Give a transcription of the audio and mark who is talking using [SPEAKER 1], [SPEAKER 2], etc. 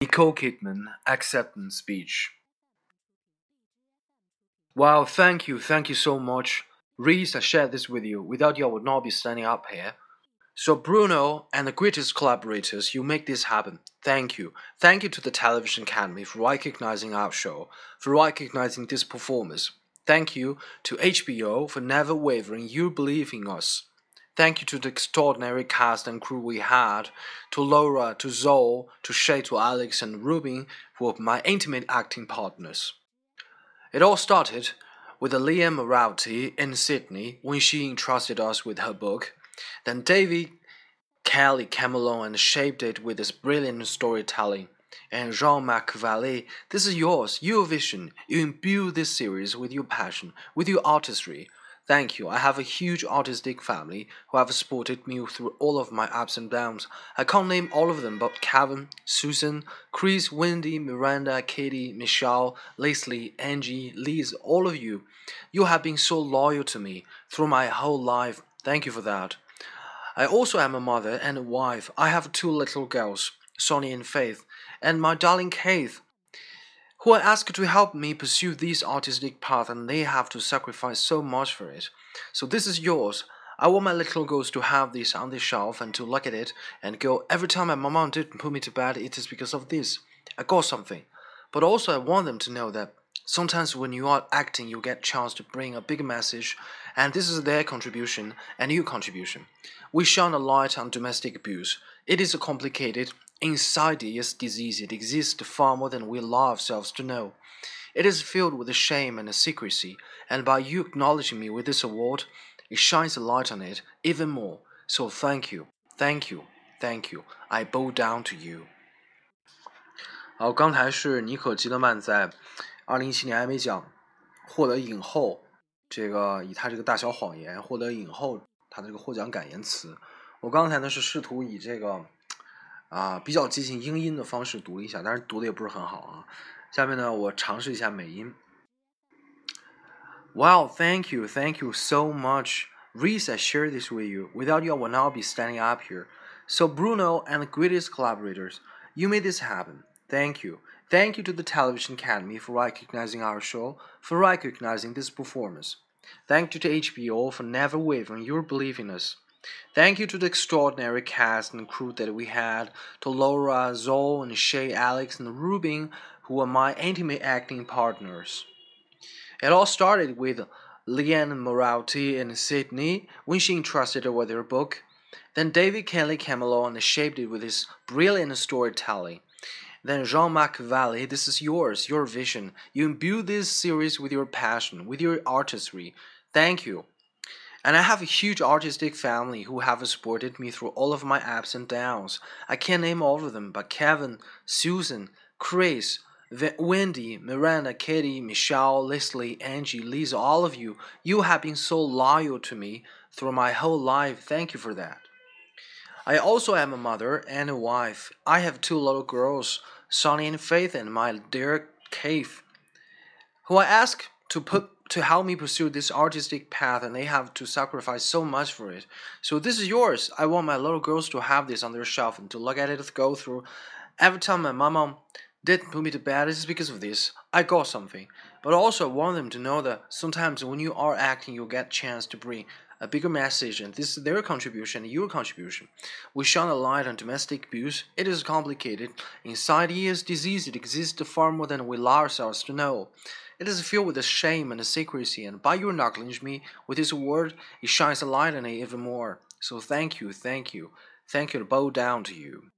[SPEAKER 1] Nicole Kidman acceptance speech. Wow, thank you, thank you so much. Reese, I shared this with you. Without you, I would not be standing up here. So, Bruno and the greatest collaborators, you make this happen. Thank you. Thank you to the Television Academy for recognizing our show, for recognizing this performance. Thank you to HBO for never wavering your belief in us. Thank you to the extraordinary cast and crew we had, to Laura, to Zoe, to Shay, to Alex, and Ruben, who were my intimate acting partners. It all started with Liane Moriarty in Sydney when she entrusted us with her book. Then David Kelley came along and shaped it with his brilliant storytelling. And Jean-Marc Vallée, this is yours, your vision. You imbue this series with your passion, with your artistry. Thank you. I have a huge artistic family who have supported me through all of my ups and downs. I can't name all of them, but Kevin, Susan, Chris, Wendy, Miranda, Katie, Michelle, Leslie, Angie, Liz, all of you. You have been so loyal to me through my whole life. Thank you for that. I also am a mother and a wife. I have two little girls, Sonny and Faith, and my darling Kate, who I asked to help me pursue this artistic path, and they have to sacrifice so much for it. So this is yours. I want my little girls to have this on the shelf and to look at it and go, every time my mom didn't put me to bed, it is because of this. I got something. But also I want them to know that sometimes when you are acting, you get chance to bring a big message, and this is their contribution and your contribution. We shine a light on domestic abuse. It is a complicated, insidious disease. It exists far more than we allow ourselves to know. It is filled with shame and secrecy, and by you acknowledging me with this award, it shines a light on it even more. So thank you, thank you, thank you. I bow down to you.
[SPEAKER 2] 好，刚才是妮可基德曼在二零一七年艾美奖获得影后，这个以她这个大小谎言获得影后他的这个获奖感言词，我刚才呢是试图以这个 啊比较接近英音的方式读了一下，但是读的也不是很好啊。下面呢我尝试一下美音。
[SPEAKER 1] Wow, thank you, thank you so much. Reese, I share this with you. Without you, I would not be standing up here. So, Bruno and the greatest collaborators, you made this happen. Thank you. Thank you to the Television Academy for recognizing our show, for recognizing this performance. Thank you to HBO for never wavering your belief in us. Thank you to the extraordinary cast and crew that we had, to Laura, Zoe, and Shay, Alex, and Ruben, who were my intimate acting partners. It all started with Liane Moriarty in Sydney when she entrusted her with her book. Then David Kelley came along and shaped it with his brilliant storytelling. Then Jean-Marc Vallée, this is yours, your vision. You imbue this series with your passion, with your artistry. Thank you. And I have a huge artistic family who have supported me through all of my ups and downs. I can't name all of them, but Kevin, Susan, Chris, Wendy, Miranda, Katie, Michelle, Leslie, Angie, Lisa, all of you, you have been so loyal to me through my whole life. Thank you for that. I also am a mother and a wife. I have two little girls Sonny and Faith, and my dear Cave, who I ask to put to help me pursue this artistic path, and they have to sacrifice so much for it. So this is yours. I want my little girls to have this on their shelf and to look at it, go through. Every time my mama didn't put me to bed, it's because of this. I got something. But also I want them to know that sometimes when you are acting, you get chance to bring a bigger message, and this is their contribution, your contribution. We shine a light on domestic abuse. It is complicated. Inside ears disease, it exists far more than we allow ourselves to know. It is filled with a shame and a secrecy, and by your acknowledging me with this word, it shines a light on it even more. So thank you, thank you, thank you to bow down to you.